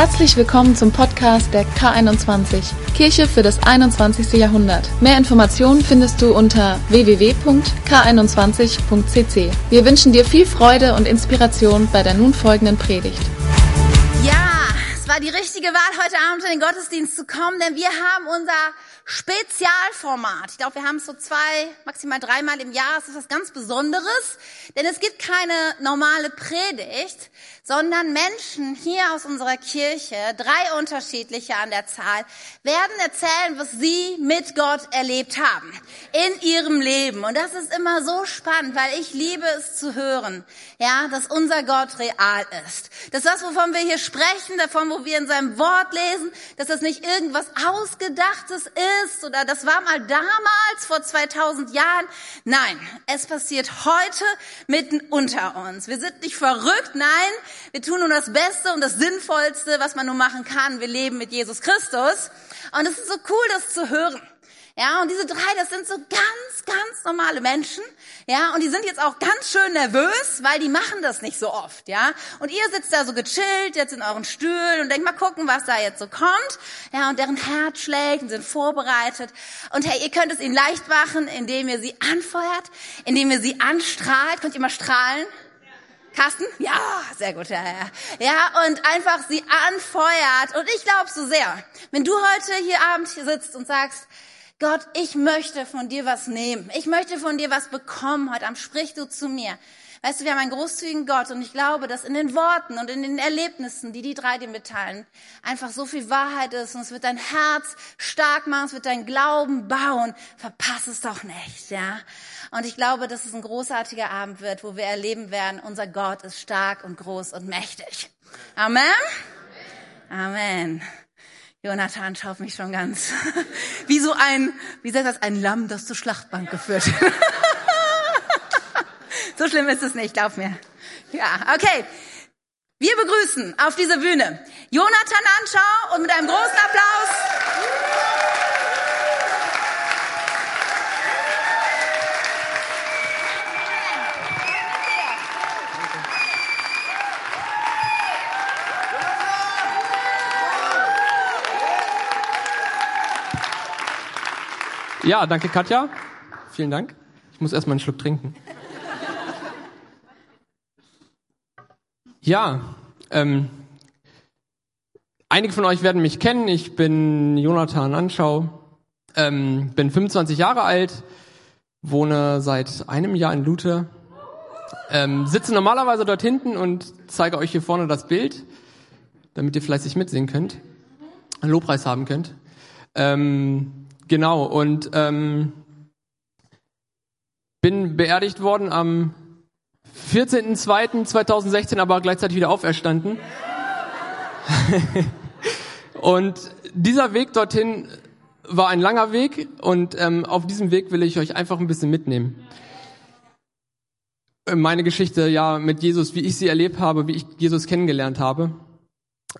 Herzlich willkommen zum Podcast der K21, Kirche für das 21. Jahrhundert. Mehr Informationen findest du unter www.k21.cc. Wir wünschen dir viel Freude und Inspiration bei der nun folgenden Predigt. Ja, es war die richtige Wahl, heute Abend in den Gottesdienst zu kommen, denn wir haben unser Spezialformat. Ich glaube, wir haben es so zwei, maximal dreimal im Jahr. Es ist was ganz Besonderes, denn es gibt keine normale Predigt, sondern Menschen hier aus unserer Kirche, drei unterschiedliche an der Zahl, werden erzählen, was sie mit Gott erlebt haben in ihrem Leben. Und das ist immer so spannend, weil ich liebe es zu hören, ja, dass unser Gott real ist. Dass das, wovon wir hier sprechen, davon, wo wir in seinem Wort lesen, dass das nicht irgendwas Ausgedachtes ist oder das war mal damals vor 2000 Jahren. Nein, es passiert heute mitten unter uns. Wir sind nicht verrückt, nein, wir tun nur das Beste und das Sinnvollste, was man nur machen kann. Wir leben mit Jesus Christus. Und es ist so cool, das zu hören. Ja, und diese drei, das sind so ganz, ganz normale Menschen. Ja, und die sind jetzt auch ganz schön nervös, weil die machen das nicht so oft. Ja, und ihr sitzt da so gechillt jetzt in euren Stühlen und denkt mal gucken, was da jetzt so kommt. Ja, und deren Herz schlägt und sind vorbereitet. Und hey, ihr könnt es ihnen leicht machen, indem ihr sie anfeuert, indem ihr sie anstrahlt. Könnt ihr mal strahlen? Carsten? Ja, sehr gut, ja, ja. Ja, und einfach sie anfeuert. Und ich glaube so sehr, wenn du heute hier Abend hier sitzt und sagst, Gott, ich möchte von dir was nehmen. Ich möchte von dir was bekommen. Heute Abend sprich du zu mir. Weißt du, wir haben einen großzügigen Gott und ich glaube, dass in den Worten und in den Erlebnissen, die die drei dir mitteilen, einfach so viel Wahrheit ist und es wird dein Herz stark machen, es wird dein Glauben bauen. Verpass es doch nicht, ja. Und ich glaube, dass es ein großartiger Abend wird, wo wir erleben werden, unser Gott ist stark und groß und mächtig. Amen. Amen. Jonathan schaut mich schon ganz wie so ein, wie sagt das, ein Lamm, das zur Schlachtbank geführt. so schlimm ist es nicht, glaub mir. Ja, okay. Wir begrüßen auf dieser Bühne Jonathan Anschau und mit einem großen Applaus Ja, danke Katja. Vielen Dank. Ich muss erstmal einen Schluck trinken. Ja, ähm, einige von euch werden mich kennen. Ich bin Jonathan Anschau, ähm, bin 25 Jahre alt, wohne seit einem Jahr in Luther, ähm, sitze normalerweise dort hinten und zeige euch hier vorne das Bild, damit ihr fleißig mitsehen könnt, einen Lobpreis haben könnt. Ähm, Genau, und ähm, bin beerdigt worden am 14.02.2016, aber gleichzeitig wieder auferstanden. und dieser Weg dorthin war ein langer Weg und ähm, auf diesem Weg will ich euch einfach ein bisschen mitnehmen. Meine Geschichte ja mit Jesus, wie ich sie erlebt habe, wie ich Jesus kennengelernt habe.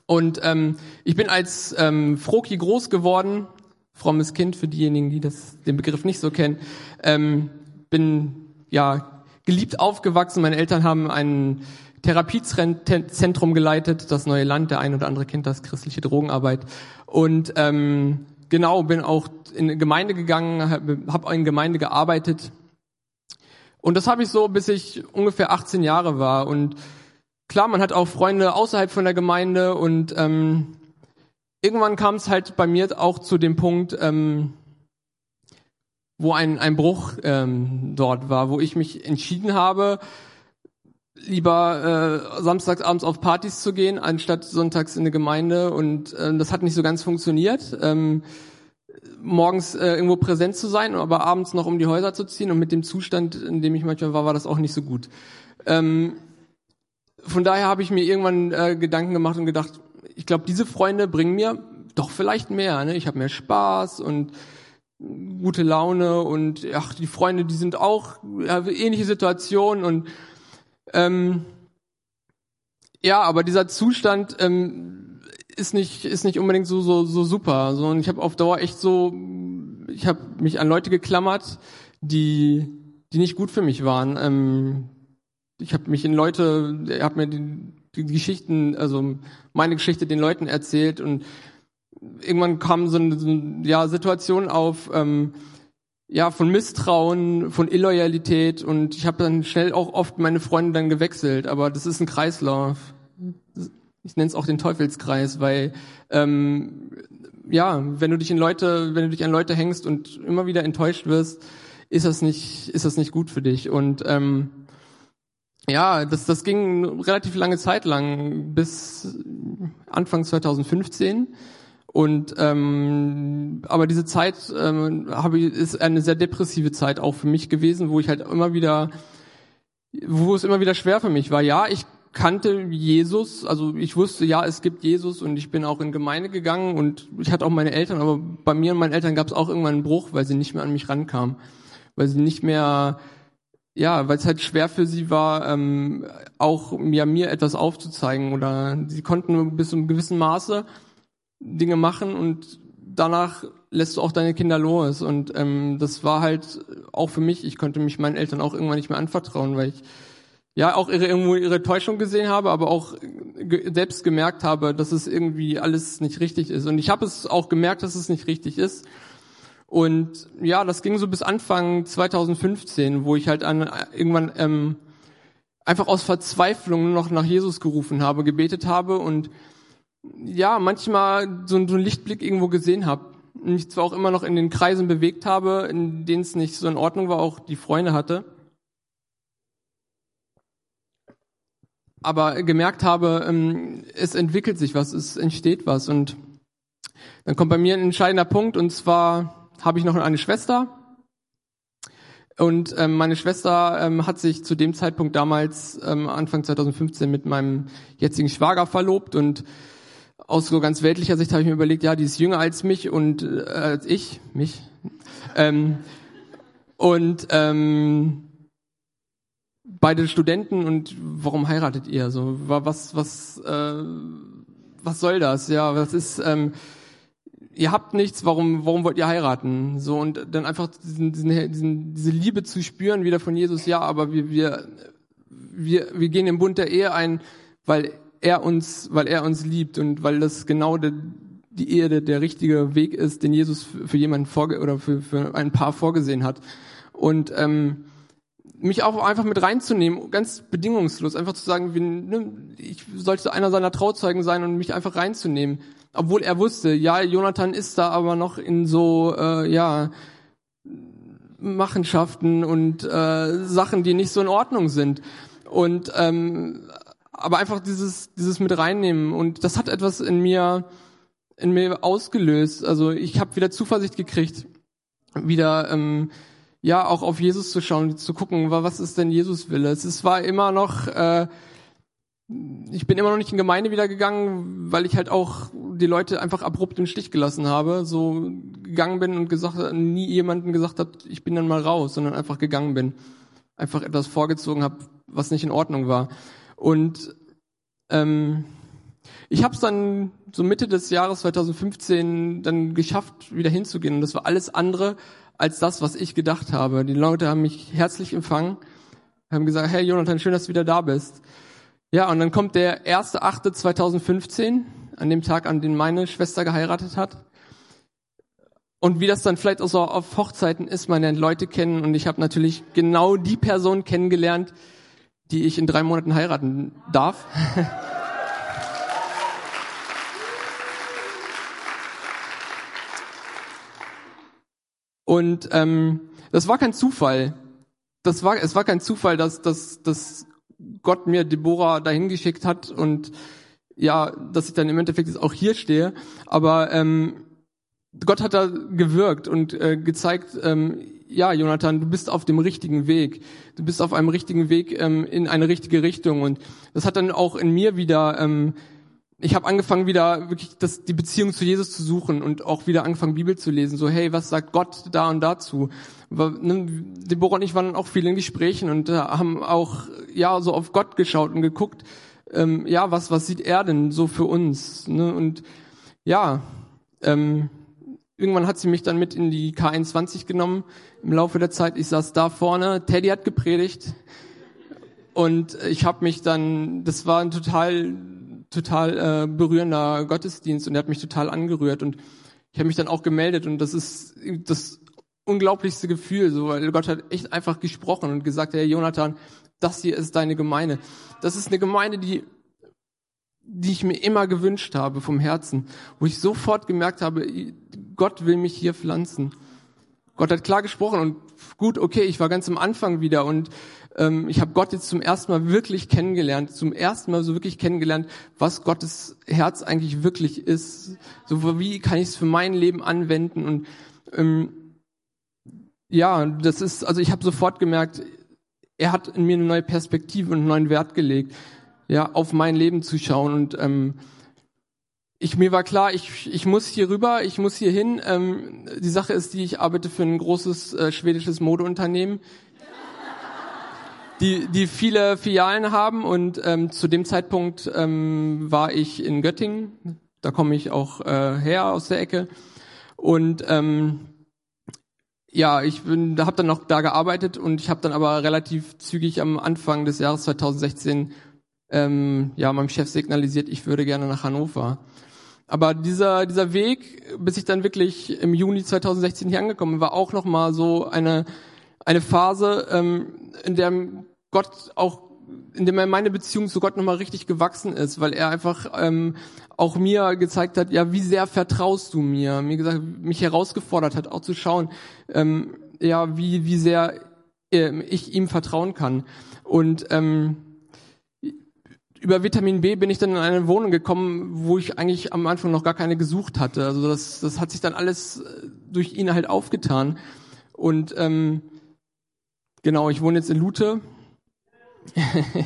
Und ähm, ich bin als ähm, Froki groß geworden, frommes Kind für diejenigen, die das, den Begriff nicht so kennen. Ähm, bin ja geliebt aufgewachsen. Meine Eltern haben ein Therapiezentrum geleitet, das neue Land. Der ein oder andere kennt das, christliche Drogenarbeit. Und ähm, genau, bin auch in eine Gemeinde gegangen, habe hab in Gemeinde gearbeitet. Und das habe ich so, bis ich ungefähr 18 Jahre war. Und klar, man hat auch Freunde außerhalb von der Gemeinde und ähm, irgendwann kam es halt bei mir auch zu dem Punkt, ähm, wo ein, ein Bruch ähm, dort war, wo ich mich entschieden habe, lieber äh, samstags abends auf Partys zu gehen, anstatt sonntags in eine Gemeinde. Und äh, das hat nicht so ganz funktioniert. Ähm, morgens äh, irgendwo präsent zu sein, aber abends noch um die Häuser zu ziehen. Und mit dem Zustand, in dem ich manchmal war, war das auch nicht so gut. Ähm, von daher habe ich mir irgendwann äh, Gedanken gemacht und gedacht, ich glaube, diese Freunde bringen mir doch vielleicht mehr. Ne? Ich habe mehr Spaß und gute Laune und ach, die Freunde, die sind auch ja, ähnliche Situationen und ähm, ja, aber dieser Zustand ähm, ist nicht ist nicht unbedingt so so so super. So und ich habe auf Dauer echt so, ich habe mich an Leute geklammert, die die nicht gut für mich waren. Ähm, ich habe mich in Leute, habe mir die, die Geschichten, also meine Geschichte den Leuten erzählt und irgendwann kam so eine, so eine ja, Situation auf, ähm, ja, von Misstrauen, von Illoyalität und ich habe dann schnell auch oft meine Freunde dann gewechselt, aber das ist ein Kreislauf. Ich nenne es auch den Teufelskreis, weil ähm, ja, wenn du dich in Leute, wenn du dich an Leute hängst und immer wieder enttäuscht wirst, ist das nicht, ist das nicht gut für dich. Und ähm, ja, das, das ging relativ lange Zeit lang bis Anfang 2015. Und ähm, aber diese Zeit ähm, habe ich, ist eine sehr depressive Zeit auch für mich gewesen, wo ich halt immer wieder, wo es immer wieder schwer für mich war. Ja, ich kannte Jesus, also ich wusste, ja, es gibt Jesus und ich bin auch in Gemeinde gegangen und ich hatte auch meine Eltern, aber bei mir und meinen Eltern gab es auch irgendwann einen Bruch, weil sie nicht mehr an mich rankamen, weil sie nicht mehr, ja, weil es halt schwer für sie war, ähm, auch ja, mir etwas aufzuzeigen oder sie konnten bis zu einem gewissen Maße Dinge machen und danach lässt du auch deine Kinder los und ähm, das war halt auch für mich, ich konnte mich meinen Eltern auch irgendwann nicht mehr anvertrauen, weil ich ja auch ihre, irgendwo ihre Täuschung gesehen habe, aber auch ge selbst gemerkt habe, dass es irgendwie alles nicht richtig ist. Und ich habe es auch gemerkt, dass es nicht richtig ist. Und ja, das ging so bis Anfang 2015, wo ich halt an, irgendwann ähm, einfach aus Verzweiflung nur noch nach Jesus gerufen habe, gebetet habe und ja, manchmal so, so einen Lichtblick irgendwo gesehen habe. Und ich zwar auch immer noch in den Kreisen bewegt habe, in denen es nicht so in Ordnung war, auch die Freunde hatte. aber gemerkt habe, ähm, es entwickelt sich was, es entsteht was. Und dann kommt bei mir ein entscheidender Punkt, und zwar habe ich noch eine Schwester. Und ähm, meine Schwester ähm, hat sich zu dem Zeitpunkt damals, Anfang 2015, mit meinem jetzigen Schwager verlobt. Und aus so ganz weltlicher Sicht habe ich mir überlegt, ja, die ist jünger als mich und äh, als ich, mich. Ähm, und ähm, beide Studenten und warum heiratet ihr? So, was, was, äh, was soll das? Ja, was ist, ähm, ihr habt nichts, warum, warum wollt ihr heiraten? So, und dann einfach diesen, diesen, diese Liebe zu spüren wieder von Jesus, ja, aber wir, wir, wir, wir gehen im Bund der Ehe ein, weil er uns, weil er uns liebt und weil das genau der, die Ehe der, der richtige Weg ist, den Jesus für, für jemanden vorge oder für, für ein Paar vorgesehen hat. Und ähm, mich auch einfach mit reinzunehmen, ganz bedingungslos, einfach zu sagen, wie, ne, ich sollte einer seiner Trauzeugen sein und mich einfach reinzunehmen. Obwohl er wusste, ja, Jonathan ist da aber noch in so, äh, ja, Machenschaften und äh, Sachen, die nicht so in Ordnung sind. Und ähm, aber einfach dieses, dieses mit reinnehmen. Und das hat etwas in mir, in mir ausgelöst. Also ich habe wieder Zuversicht gekriegt, wieder ähm, ja auch auf Jesus zu schauen, zu gucken, was ist denn Jesus Wille. Es war immer noch, äh, ich bin immer noch nicht in Gemeinde wieder gegangen, weil ich halt auch die Leute einfach abrupt im Stich gelassen habe, so gegangen bin und gesagt, nie jemanden gesagt hat, ich bin dann mal raus, sondern einfach gegangen bin, einfach etwas vorgezogen habe, was nicht in Ordnung war. Und ähm, ich habe es dann so Mitte des Jahres 2015 dann geschafft, wieder hinzugehen. Und das war alles andere als das, was ich gedacht habe. Die Leute haben mich herzlich empfangen, haben gesagt, hey Jonathan, schön, dass du wieder da bist. Ja, und dann kommt der 1.8.2015, an dem Tag, an dem meine Schwester geheiratet hat. Und wie das dann vielleicht auch so auf Hochzeiten ist, man lernt Leute kennen und ich habe natürlich genau die Person kennengelernt, die ich in drei Monaten heiraten darf. Und ähm, das war kein Zufall. Das war, es war kein Zufall, dass, dass, dass Gott mir Deborah dahin geschickt hat und ja, dass ich dann im Endeffekt jetzt auch hier stehe. Aber ähm, Gott hat da gewirkt und äh, gezeigt, ähm, ja, Jonathan, du bist auf dem richtigen Weg. Du bist auf einem richtigen Weg ähm, in eine richtige Richtung. Und das hat dann auch in mir wieder ähm, ich habe angefangen wieder wirklich das, die Beziehung zu Jesus zu suchen und auch wieder angefangen Bibel zu lesen. So hey, was sagt Gott da und dazu? Ne, Deborah und ich waren auch viel in Gesprächen und äh, haben auch ja so auf Gott geschaut und geguckt, ähm, ja was was sieht er denn so für uns? Ne? Und ja, ähm, irgendwann hat sie mich dann mit in die K21 genommen im Laufe der Zeit. Ich saß da vorne, Teddy hat gepredigt Und ich habe mich dann, das war ein total, total äh, berührender Gottesdienst und er hat mich total angerührt und ich habe mich dann auch gemeldet und das ist das unglaublichste Gefühl, so, weil Gott hat echt einfach gesprochen und gesagt, hey Jonathan, das hier ist deine Gemeinde. Das ist eine Gemeinde, die die ich mir immer gewünscht habe vom Herzen, wo ich sofort gemerkt habe, Gott will mich hier pflanzen. Gott hat klar gesprochen und gut, okay, ich war ganz am Anfang wieder und ähm, ich habe Gott jetzt zum ersten Mal wirklich kennengelernt, zum ersten Mal so wirklich kennengelernt, was Gottes Herz eigentlich wirklich ist. So wie kann ich es für mein Leben anwenden und ähm, ja, das ist, also ich habe sofort gemerkt, er hat in mir eine neue Perspektive und einen neuen Wert gelegt ja, auf mein Leben zu schauen. Und ähm, ich, mir war klar, ich, ich muss hier rüber, ich muss hier hin. Ähm, die Sache ist die, ich arbeite für ein großes äh, schwedisches Modeunternehmen, die, die viele Filialen haben. Und ähm, zu dem Zeitpunkt ähm, war ich in Göttingen. Da komme ich auch äh, her aus der Ecke. Und ähm, ja, ich bin, da habe dann noch da gearbeitet und ich habe dann aber relativ zügig am Anfang des Jahres 2016 ähm, ja, meinem Chef signalisiert, ich würde gerne nach Hannover. Aber dieser, dieser Weg, bis ich dann wirklich im Juni 2016 hier angekommen war auch nochmal so eine, eine Phase, ähm, in der Gott auch, in dem meine Beziehung zu Gott nochmal richtig gewachsen ist, weil er einfach ähm, auch mir gezeigt hat, ja, wie sehr vertraust du mir? Mir gesagt, mich herausgefordert hat, auch zu schauen, ähm, ja, wie, wie sehr äh, ich ihm vertrauen kann. Und ähm, über Vitamin B bin ich dann in eine Wohnung gekommen, wo ich eigentlich am Anfang noch gar keine gesucht hatte. Also das, das hat sich dann alles äh, durch ihn halt aufgetan. Und ähm, genau, ich wohne jetzt in Lute.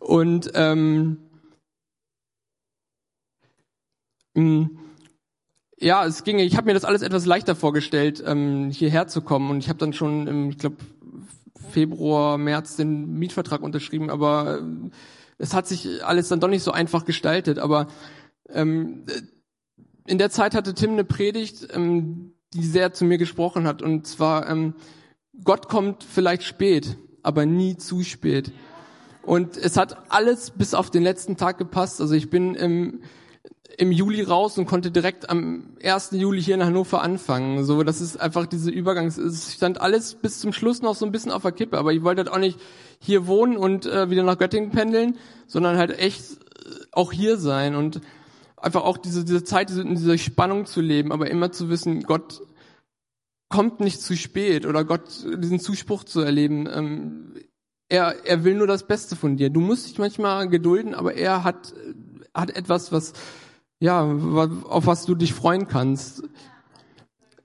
und ähm, mm, ja, es ging. Ich habe mir das alles etwas leichter vorgestellt, ähm, hierher zu kommen. Und ich habe dann schon, im, ich glaube, Februar, März den Mietvertrag unterschrieben, aber äh, es hat sich alles dann doch nicht so einfach gestaltet. Aber ähm, in der Zeit hatte Tim eine Predigt, ähm, die sehr zu mir gesprochen hat. Und zwar, ähm, Gott kommt vielleicht spät, aber nie zu spät. Und es hat alles bis auf den letzten Tag gepasst. Also ich bin im im Juli raus und konnte direkt am 1. Juli hier in Hannover anfangen. So, das ist einfach diese Übergangs, es stand alles bis zum Schluss noch so ein bisschen auf der Kippe, aber ich wollte halt auch nicht hier wohnen und äh, wieder nach Göttingen pendeln, sondern halt echt äh, auch hier sein und einfach auch diese, diese Zeit, diese, diese Spannung zu leben, aber immer zu wissen, Gott kommt nicht zu spät oder Gott diesen Zuspruch zu erleben. Ähm, er, er will nur das Beste von dir. Du musst dich manchmal gedulden, aber er hat, hat etwas, was, ja, auf was du dich freuen kannst.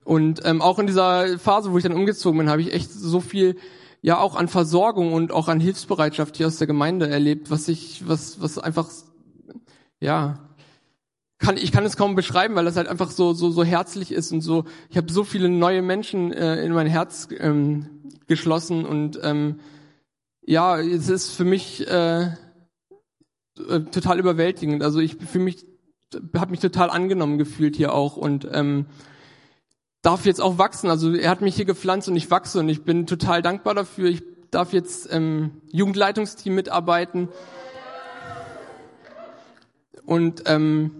Und ähm, auch in dieser Phase, wo ich dann umgezogen bin, habe ich echt so viel ja auch an Versorgung und auch an Hilfsbereitschaft hier aus der Gemeinde erlebt, was ich, was, was einfach, ja, kann, ich kann es kaum beschreiben, weil das halt einfach so, so, so herzlich ist und so, ich habe so viele neue Menschen äh, in mein Herz ähm, geschlossen und ähm, ja, es ist für mich äh, äh total überwältigend. Also ich fühle mich habe mich total angenommen gefühlt hier auch und ähm, darf jetzt auch wachsen. Also er hat mich hier gepflanzt und ich wachse und ich bin total dankbar dafür. Ich darf jetzt im ähm, Jugendleitungsteam mitarbeiten. Und ähm,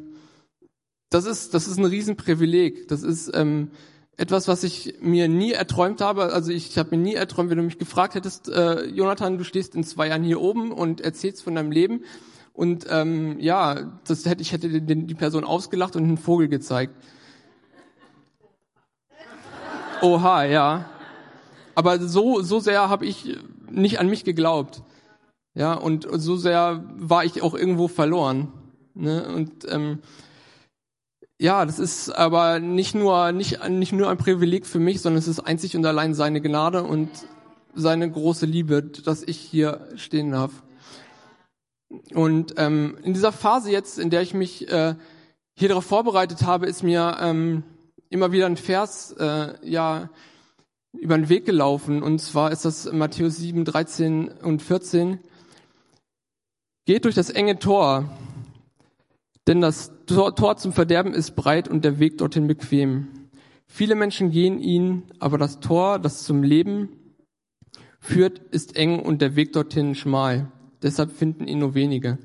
das ist das ist ein Riesenprivileg. Das ist ähm, etwas, was ich mir nie erträumt habe. Also ich, ich habe mir nie erträumt, wenn du mich gefragt hättest, äh, Jonathan, du stehst in zwei Jahren hier oben und erzählst von deinem Leben und ähm, ja, das hätte ich hätte die, Person ausgelacht und einen Vogel gezeigt. Oha, ja. Aber so so sehr habe ich nicht an mich geglaubt. Ja, und so sehr war ich auch irgendwo verloren. Ne? Und ähm, ja, das ist aber nicht nur nicht nicht nur ein Privileg für mich, sondern es ist einzig und allein seine Gnade und seine große Liebe, dass ich hier stehen darf. Und ähm, in dieser Phase jetzt, in der ich mich äh, hier darauf vorbereitet habe, ist mir ähm, immer wieder ein Vers äh, ja über den Weg gelaufen. Und zwar ist das Matthäus 7, 13 und 14. Geht durch das enge Tor, denn das Tor, Tor zum Verderben ist breit und der Weg dorthin bequem. Viele Menschen gehen ihn, aber das Tor, das zum Leben führt, ist eng und der Weg dorthin schmal. Deshalb finden ihn nur wenige.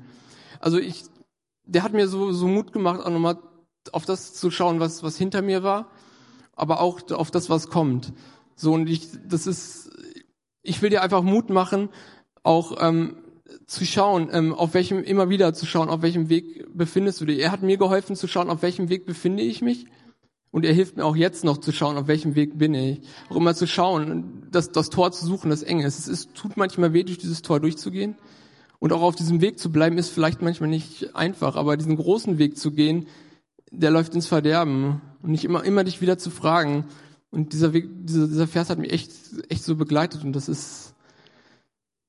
Also ich, der hat mir so, so Mut gemacht, auch nochmal auf das zu schauen, was, was hinter mir war, aber auch auf das, was kommt. So, und ich, das ist, ich will dir einfach Mut machen, auch ähm, zu schauen, ähm, auf welchem, immer wieder zu schauen, auf welchem Weg befindest du dich. Er hat mir geholfen zu schauen, auf welchem Weg befinde ich mich. Und er hilft mir auch jetzt noch zu schauen, auf welchem Weg bin ich. Auch immer zu schauen, das, das Tor zu suchen, das eng ist. Es ist, tut manchmal weh, durch dieses Tor durchzugehen. Und auch auf diesem Weg zu bleiben, ist vielleicht manchmal nicht einfach. Aber diesen großen Weg zu gehen, der läuft ins Verderben. Und nicht immer, immer dich wieder zu fragen. Und dieser Weg, dieser, dieser Vers hat mich echt, echt so begleitet. Und das ist,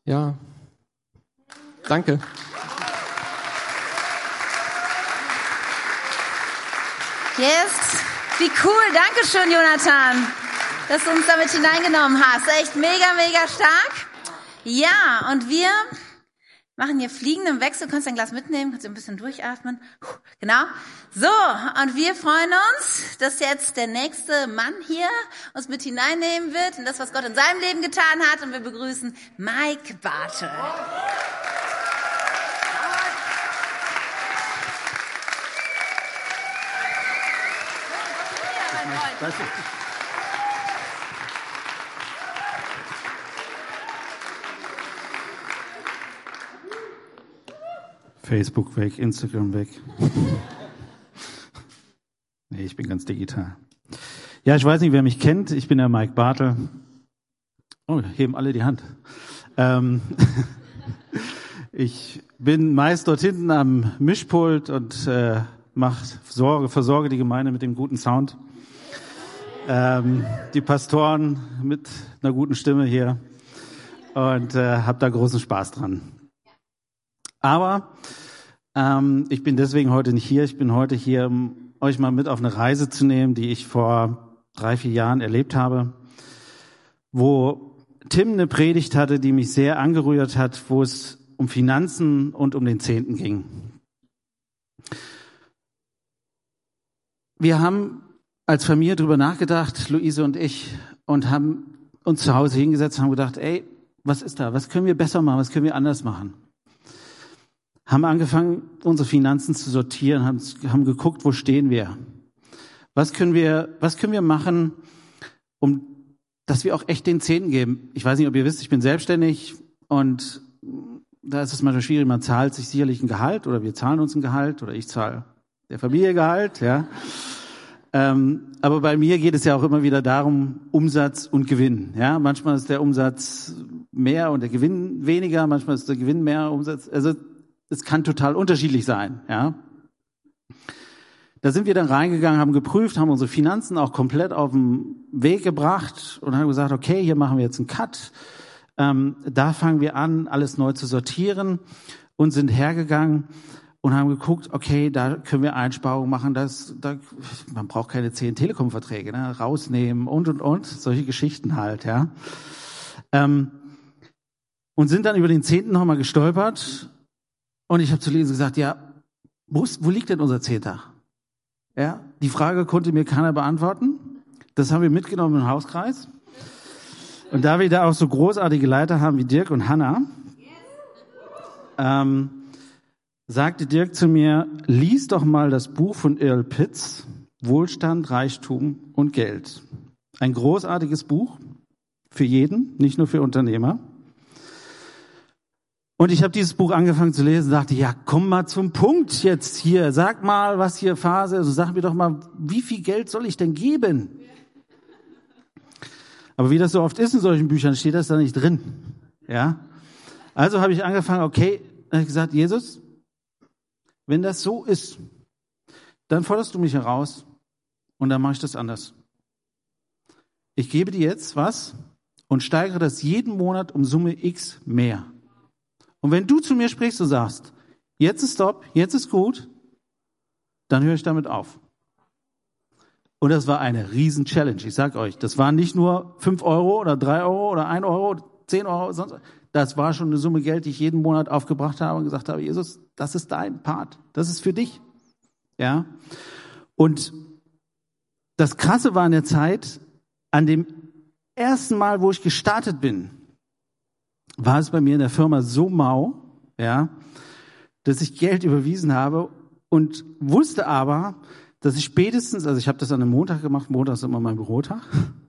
ja, danke. Yes. Wie cool. Dankeschön, Jonathan, dass du uns damit hineingenommen hast. Echt mega, mega stark. Ja, und wir machen hier fliegenden Wechsel. Kannst ein Glas mitnehmen, kannst ein bisschen durchatmen. Genau. So, und wir freuen uns, dass jetzt der nächste Mann hier uns mit hineinnehmen wird in das, was Gott in seinem Leben getan hat. Und wir begrüßen Mike Bartel. Facebook weg, Instagram weg. nee, ich bin ganz digital. Ja, ich weiß nicht, wer mich kennt. Ich bin der Mike Bartel. Oh, heben alle die Hand. Ähm ich bin meist dort hinten am Mischpult und äh, mache Sorge, versorge die Gemeinde mit dem guten Sound. Ähm, die Pastoren mit einer guten Stimme hier und äh, habe da großen Spaß dran. Aber ähm, ich bin deswegen heute nicht hier. Ich bin heute hier, um euch mal mit auf eine Reise zu nehmen, die ich vor drei, vier Jahren erlebt habe, wo Tim eine Predigt hatte, die mich sehr angerührt hat, wo es um Finanzen und um den Zehnten ging. Wir haben als Familie drüber nachgedacht, Luise und ich, und haben uns zu Hause hingesetzt und haben gedacht, ey, was ist da? Was können wir besser machen? Was können wir anders machen? Haben angefangen, unsere Finanzen zu sortieren, haben, haben geguckt, wo stehen wir? Was können wir, was können wir machen, um, dass wir auch echt den Zehnten geben? Ich weiß nicht, ob ihr wisst, ich bin selbstständig und da ist es manchmal schwierig, man zahlt sich sicherlich ein Gehalt oder wir zahlen uns ein Gehalt oder ich zahle der Familie Gehalt, ja. Ähm, aber bei mir geht es ja auch immer wieder darum, Umsatz und Gewinn. Ja, manchmal ist der Umsatz mehr und der Gewinn weniger, manchmal ist der Gewinn mehr Umsatz. Also es kann total unterschiedlich sein, ja. Da sind wir dann reingegangen, haben geprüft, haben unsere Finanzen auch komplett auf den Weg gebracht und haben gesagt, okay, hier machen wir jetzt einen Cut. Ähm, da fangen wir an, alles neu zu sortieren und sind hergegangen und haben geguckt, okay, da können wir Einsparungen machen, das, da, man braucht keine zehn Telekom-Verträge, ne, rausnehmen und, und, und, solche Geschichten halt, ja. Ähm, und sind dann über den Zehnten nochmal gestolpert und ich habe zu Lisa gesagt, ja, wo, ist, wo liegt denn unser Zehnter? Ja, die Frage konnte mir keiner beantworten. Das haben wir mitgenommen im Hauskreis. Und da wir da auch so großartige Leiter haben wie Dirk und Hanna, ähm, sagte Dirk zu mir, lies doch mal das Buch von Earl Pitts, Wohlstand, Reichtum und Geld. Ein großartiges Buch für jeden, nicht nur für Unternehmer. Und ich habe dieses Buch angefangen zu lesen, dachte, ja, komm mal zum Punkt jetzt hier. Sag mal, was hier Phase ist. Also sag mir doch mal, wie viel Geld soll ich denn geben? Aber wie das so oft ist in solchen Büchern, steht das da nicht drin. Ja. Also habe ich angefangen, okay, habe ich gesagt, Jesus, wenn das so ist, dann forderst du mich heraus und dann mache ich das anders. Ich gebe dir jetzt was und steigere das jeden Monat um Summe X mehr. Und wenn du zu mir sprichst und sagst, jetzt ist Stopp, jetzt ist gut, dann höre ich damit auf. Und das war eine riesen Challenge. Ich sag euch, das waren nicht nur fünf Euro oder drei Euro oder ein Euro, zehn Euro, sonst, das war schon eine Summe Geld, die ich jeden Monat aufgebracht habe und gesagt habe, Jesus, das ist dein Part. Das ist für dich. Ja. Und das Krasse war in der Zeit, an dem ersten Mal, wo ich gestartet bin, war es bei mir in der Firma so mau, ja, dass ich Geld überwiesen habe und wusste aber, dass ich spätestens, also ich habe das an einem Montag gemacht, Montag ist immer mein Bürotag,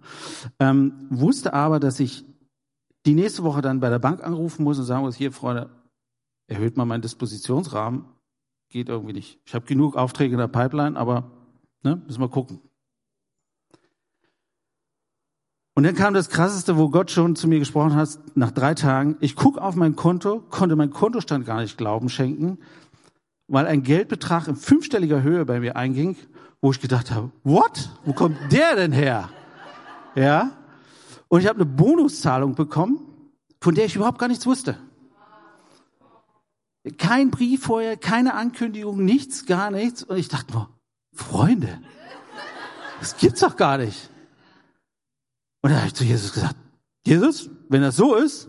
ähm, wusste aber, dass ich die nächste Woche dann bei der Bank anrufen muss und sagen muss, hier Freunde, erhöht mal meinen Dispositionsrahmen, geht irgendwie nicht. Ich habe genug Aufträge in der Pipeline, aber ne, müssen wir gucken. Und dann kam das Krasseste, wo Gott schon zu mir gesprochen hat, nach drei Tagen. Ich gucke auf mein Konto, konnte mein Kontostand gar nicht Glauben schenken, weil ein Geldbetrag in fünfstelliger Höhe bei mir einging, wo ich gedacht habe, what? Wo kommt der denn her? Ja? Und ich habe eine Bonuszahlung bekommen, von der ich überhaupt gar nichts wusste. Kein Brief vorher, keine Ankündigung, nichts, gar nichts. Und ich dachte nur, Freunde, das gibt's doch gar nicht. Und da habe ich zu Jesus gesagt, Jesus, wenn das so ist,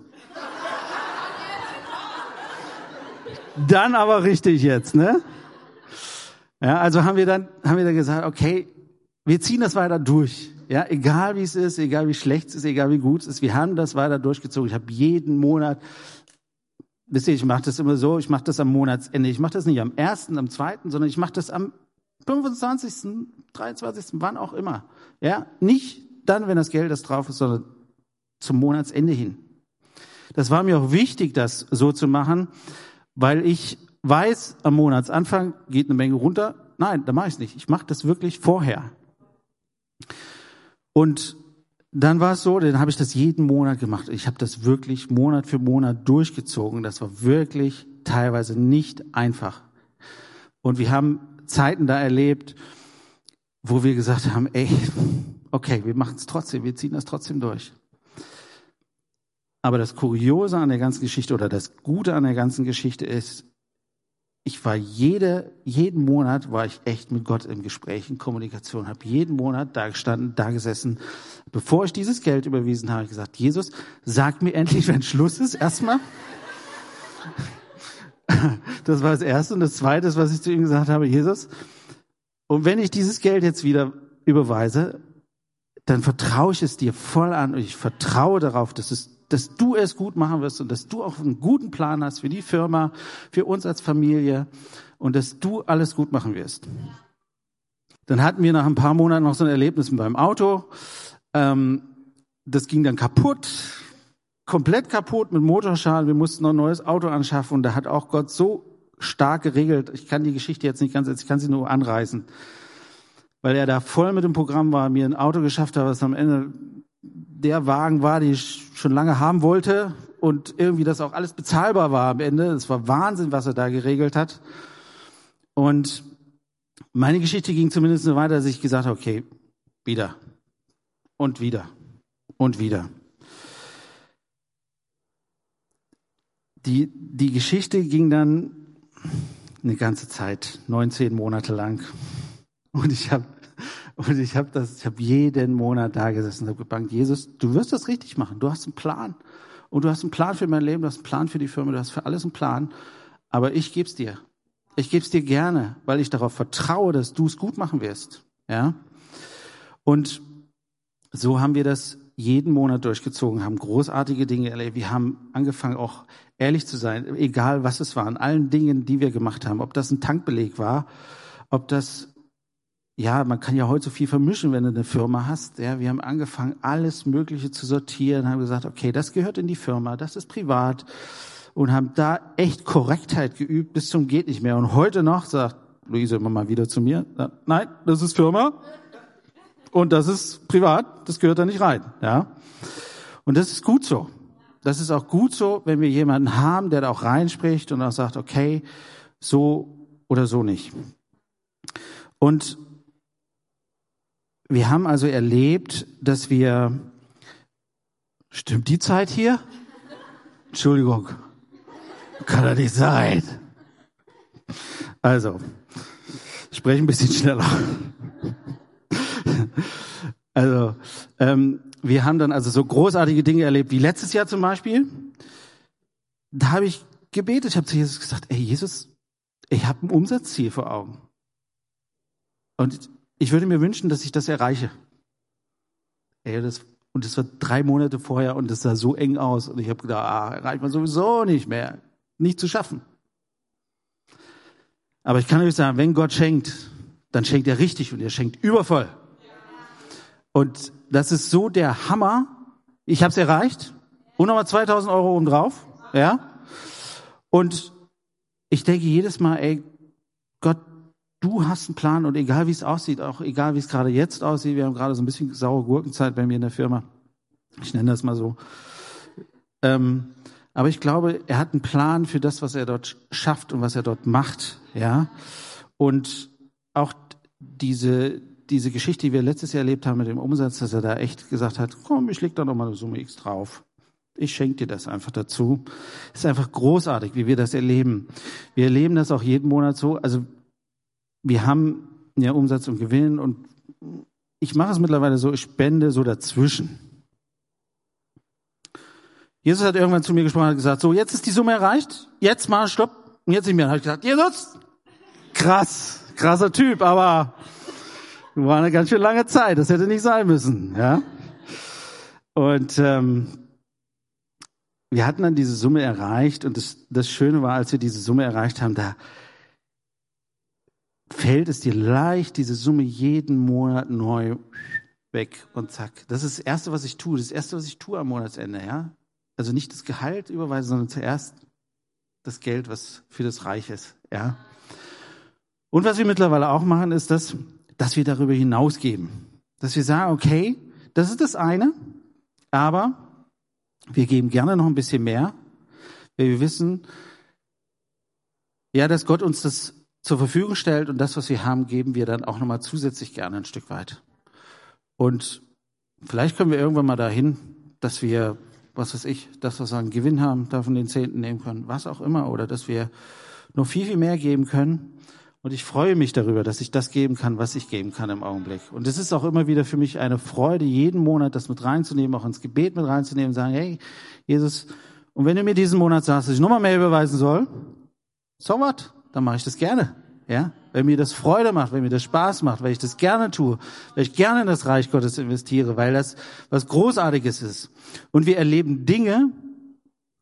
dann aber richtig jetzt, ne? Ja, also haben wir dann, haben wir dann gesagt, okay, wir ziehen das weiter durch. Ja, egal wie es ist, egal wie schlecht es ist, egal wie gut es ist, wir haben das weiter durchgezogen. Ich habe jeden Monat, wisst ihr, ich mache das immer so, ich mache das am Monatsende. Ich mache das nicht am ersten, am zweiten, sondern ich mache das am 25., 23., wann auch immer. Ja, nicht dann, wenn das Geld das drauf ist, sondern zum Monatsende hin. Das war mir auch wichtig, das so zu machen, weil ich weiß, am Monatsanfang geht eine Menge runter. Nein, da mache ich es nicht. Ich mache das wirklich vorher. Und dann war es so, dann habe ich das jeden Monat gemacht. Ich habe das wirklich Monat für Monat durchgezogen. Das war wirklich teilweise nicht einfach. Und wir haben Zeiten da erlebt, wo wir gesagt haben, ey, okay, wir machen es trotzdem, wir ziehen das trotzdem durch. Aber das Kuriose an der ganzen Geschichte oder das Gute an der ganzen Geschichte ist, ich war jede, jeden Monat war ich echt mit Gott im Gespräch, in Kommunikation, habe jeden Monat da gestanden, da gesessen. Bevor ich dieses Geld überwiesen habe, gesagt, Jesus, sag mir endlich, wenn Schluss ist, erstmal. Das war das Erste. Und das Zweite, was ich zu ihm gesagt habe, Jesus, und wenn ich dieses Geld jetzt wieder überweise, dann vertraue ich es dir voll an und ich vertraue darauf, dass, es, dass du es gut machen wirst und dass du auch einen guten Plan hast für die Firma, für uns als Familie und dass du alles gut machen wirst. Dann hatten wir nach ein paar Monaten noch so ein Erlebnis beim Auto. Ähm, das ging dann kaputt, komplett kaputt mit Motorschaden. Wir mussten noch ein neues Auto anschaffen und da hat auch Gott so stark geregelt. Ich kann die Geschichte jetzt nicht ganz, ich kann sie nur anreißen weil er da voll mit dem Programm war, mir ein Auto geschafft hat, was am Ende der Wagen war, den ich schon lange haben wollte und irgendwie das auch alles bezahlbar war am Ende. Es war Wahnsinn, was er da geregelt hat. Und meine Geschichte ging zumindest so weiter, dass ich gesagt habe, okay, wieder und wieder und wieder. Die, die Geschichte ging dann eine ganze Zeit, 19 Monate lang. Und ich habe und ich habe das, ich habe jeden Monat da gesessen und habe gebankt, Jesus, du wirst das richtig machen. Du hast einen Plan. Und du hast einen Plan für mein Leben, du hast einen Plan für die Firma, du hast für alles einen Plan. Aber ich geb's dir. Ich geb's dir gerne, weil ich darauf vertraue, dass du es gut machen wirst. Ja? Und so haben wir das jeden Monat durchgezogen, haben großartige Dinge erlebt. Wir haben angefangen, auch ehrlich zu sein, egal was es war, an allen Dingen, die wir gemacht haben. Ob das ein Tankbeleg war, ob das ja, man kann ja heute so viel vermischen, wenn du eine Firma hast. Ja, wir haben angefangen, alles Mögliche zu sortieren, haben gesagt, okay, das gehört in die Firma, das ist privat und haben da echt Korrektheit geübt bis zum geht nicht mehr. Und heute noch sagt Luise immer mal wieder zu mir, nein, das ist Firma und das ist privat, das gehört da nicht rein. Ja, und das ist gut so. Das ist auch gut so, wenn wir jemanden haben, der da auch reinspricht und auch sagt, okay, so oder so nicht. Und wir haben also erlebt, dass wir, stimmt die Zeit hier? Entschuldigung, kann doch nicht sein. Also, ich spreche ein bisschen schneller. Also, ähm, wir haben dann also so großartige Dinge erlebt, wie letztes Jahr zum Beispiel. Da habe ich gebetet, ich habe zu Jesus gesagt, ey Jesus, ich habe ein Umsatzziel vor Augen. Und ich würde mir wünschen, dass ich das erreiche. Ey, das Und es war drei Monate vorher und es sah so eng aus. Und ich habe gedacht, ah, reicht man sowieso nicht mehr. Nicht zu schaffen. Aber ich kann euch sagen, wenn Gott schenkt, dann schenkt er richtig und er schenkt übervoll. Und das ist so der Hammer. Ich habe es erreicht. Und nochmal 2000 Euro oben drauf. Ja. Und ich denke jedes Mal, ey, Gott, du hast einen Plan und egal wie es aussieht, auch egal wie es gerade jetzt aussieht, wir haben gerade so ein bisschen saure Gurkenzeit bei mir in der Firma. Ich nenne das mal so. Ähm, aber ich glaube, er hat einen Plan für das, was er dort schafft und was er dort macht, ja. Und auch diese, diese Geschichte, die wir letztes Jahr erlebt haben mit dem Umsatz, dass er da echt gesagt hat, komm, ich leg da noch mal eine Summe X drauf. Ich schenke dir das einfach dazu. ist einfach großartig, wie wir das erleben. Wir erleben das auch jeden Monat so. Also wir haben ja Umsatz und Gewinn und ich mache es mittlerweile so, ich spende so dazwischen. Jesus hat irgendwann zu mir gesprochen und gesagt, so, jetzt ist die Summe erreicht, jetzt mal Stopp, und jetzt nicht mehr. Dann habe ich gesagt, Jesus, krass, krasser Typ, aber war eine ganz schön lange Zeit, das hätte nicht sein müssen, ja. Und ähm, wir hatten dann diese Summe erreicht und das, das Schöne war, als wir diese Summe erreicht haben, da fällt es dir leicht, diese Summe jeden Monat neu weg und zack. Das ist das Erste, was ich tue. Das Erste, was ich tue am Monatsende, ja. Also nicht das Gehalt überweisen, sondern zuerst das Geld, was für das Reich ist, ja. Und was wir mittlerweile auch machen, ist, dass, dass wir darüber hinausgeben. Dass wir sagen, okay, das ist das eine, aber wir geben gerne noch ein bisschen mehr, weil wir wissen, ja, dass Gott uns das zur Verfügung stellt und das, was wir haben, geben wir dann auch nochmal zusätzlich gerne ein Stück weit. Und vielleicht können wir irgendwann mal dahin, dass wir, was weiß ich, das, was wir an Gewinn haben, davon den Zehnten nehmen können, was auch immer, oder dass wir noch viel, viel mehr geben können. Und ich freue mich darüber, dass ich das geben kann, was ich geben kann im Augenblick. Und es ist auch immer wieder für mich eine Freude, jeden Monat das mit reinzunehmen, auch ins Gebet mit reinzunehmen, sagen, hey, Jesus, und wenn du mir diesen Monat sagst, dass ich nochmal mehr überweisen soll, so what? Dann mache ich das gerne. Ja? Wenn mir das Freude macht, wenn mir das Spaß macht, weil ich das gerne tue, weil ich gerne in das Reich Gottes investiere, weil das was Großartiges ist. Und wir erleben Dinge,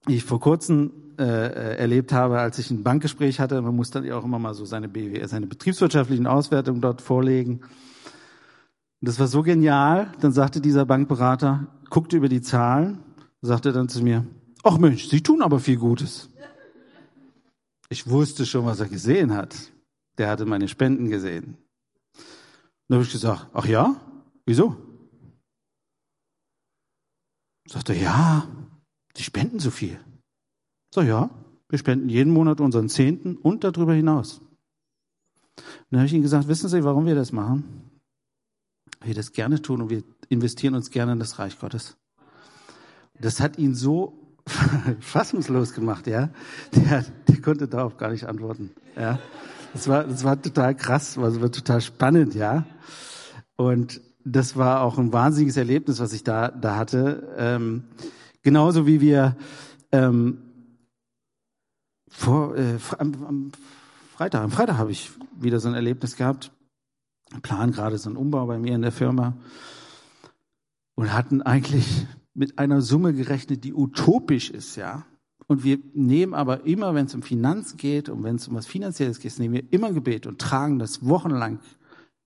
die ich vor kurzem äh, erlebt habe, als ich ein Bankgespräch hatte. Man muss dann ja auch immer mal so seine BW, seine betriebswirtschaftlichen Auswertungen dort vorlegen. Und das war so genial. Dann sagte dieser Bankberater, guckte über die Zahlen, sagte dann zu mir, ach Mensch, Sie tun aber viel Gutes. Ich wusste schon, was er gesehen hat. Der hatte meine Spenden gesehen. Dann habe ich gesagt, ach ja? Wieso? Sagte, ja, die spenden so viel. So, ja, wir spenden jeden Monat unseren Zehnten und darüber hinaus. Dann habe ich ihnen gesagt, wissen Sie, warum wir das machen? Wir das gerne tun und wir investieren uns gerne in das Reich Gottes. Das hat ihn so fassungslos gemacht, ja. Der, der konnte darauf gar nicht antworten, ja. Das war, das war total krass, das war total spannend, ja. Und das war auch ein wahnsinniges Erlebnis, was ich da, da hatte. Ähm, genauso wie wir ähm, vor, äh, am, am Freitag, am Freitag habe ich wieder so ein Erlebnis gehabt. Planen gerade so einen Umbau bei mir in der Firma und hatten eigentlich mit einer Summe gerechnet, die utopisch ist, ja. Und wir nehmen aber immer, wenn es um Finanzen geht und wenn es um was Finanzielles geht, nehmen wir immer Gebet und tragen das wochenlang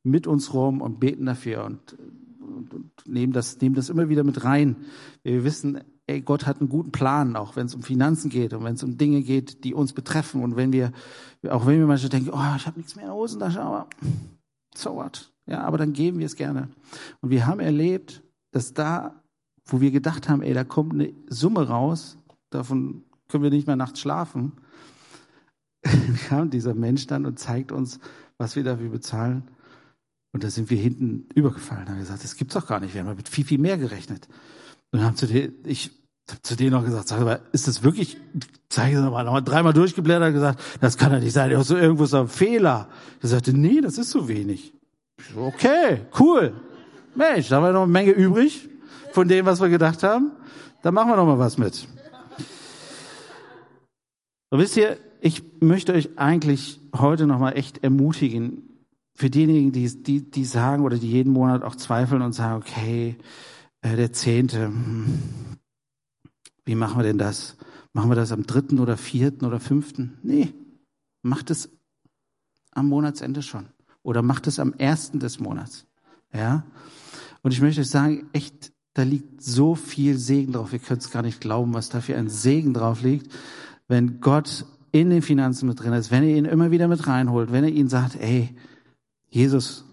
mit uns rum und beten dafür und, und, und nehmen, das, nehmen das immer wieder mit rein. Wir wissen, ey, Gott hat einen guten Plan, auch wenn es um Finanzen geht und wenn es um Dinge geht, die uns betreffen. Und wenn wir, auch wenn wir manchmal denken, oh, ich habe nichts mehr in der Hosentasche, aber so what? Ja, aber dann geben wir es gerne. Und wir haben erlebt, dass da, wo wir gedacht haben, ey, da kommt eine Summe raus, davon können wir nicht mehr nachts schlafen, kam dieser Mensch dann und zeigt uns, was wir dafür bezahlen. Und da sind wir hinten übergefallen. Haben gesagt, das gibt's doch gar nicht. Wir haben mit viel, viel mehr gerechnet. Und haben zu denen, ich hab zu denen noch gesagt, sag mal, ist das wirklich, zeige es nochmal, nochmal dreimal durchgeblättert und gesagt, das kann ja nicht sein, so irgendwo ist ein Fehler. Er sagte, nee, das ist so wenig. So, okay, cool. Mensch, da wir noch eine Menge übrig von dem, was wir gedacht haben. Da machen wir noch mal was mit. Und wisst ihr, ich möchte euch eigentlich heute noch mal echt ermutigen, für diejenigen, die, die, die sagen oder die jeden Monat auch zweifeln und sagen, okay, äh, der Zehnte. Hm. Wie machen wir denn das? Machen wir das am dritten oder vierten oder fünften? Nee, macht es am Monatsende schon. Oder macht es am ersten des Monats. Ja? Und ich möchte euch sagen, echt, da liegt so viel Segen drauf. Ihr könnt es gar nicht glauben, was da für ein Segen drauf liegt, wenn Gott in den Finanzen mit drin ist, wenn er ihn immer wieder mit reinholt, wenn er ihn sagt, ey, Jesus,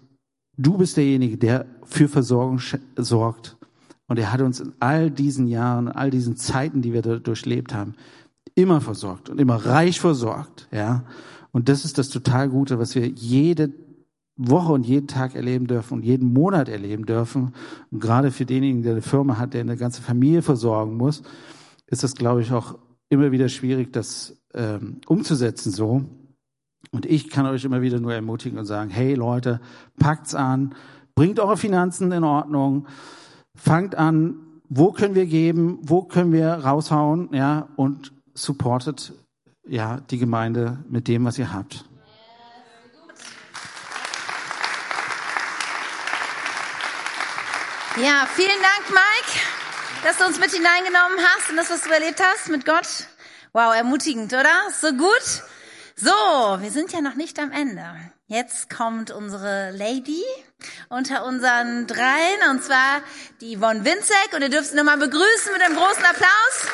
du bist derjenige, der für Versorgung sorgt. Und er hat uns in all diesen Jahren, all diesen Zeiten, die wir durchlebt haben, immer versorgt und immer reich versorgt, ja. Und das ist das total Gute, was wir jede Woche und jeden Tag erleben dürfen und jeden Monat erleben dürfen. Und gerade für denjenigen, der eine Firma hat, der eine ganze Familie versorgen muss, ist das, glaube ich, auch immer wieder schwierig, das ähm, umzusetzen so. Und ich kann euch immer wieder nur ermutigen und sagen, hey Leute, packt's an, bringt eure Finanzen in Ordnung, fangt an, wo können wir geben, wo können wir raushauen, ja, und supportet ja die Gemeinde mit dem, was ihr habt. Ja, vielen Dank, Mike, dass du uns mit hineingenommen hast und das, was du erlebt hast mit Gott. Wow, ermutigend, oder? So gut. So, wir sind ja noch nicht am Ende. Jetzt kommt unsere Lady unter unseren dreien, und zwar die Yvonne Winzek. Und ihr dürft sie nochmal begrüßen mit einem großen Applaus.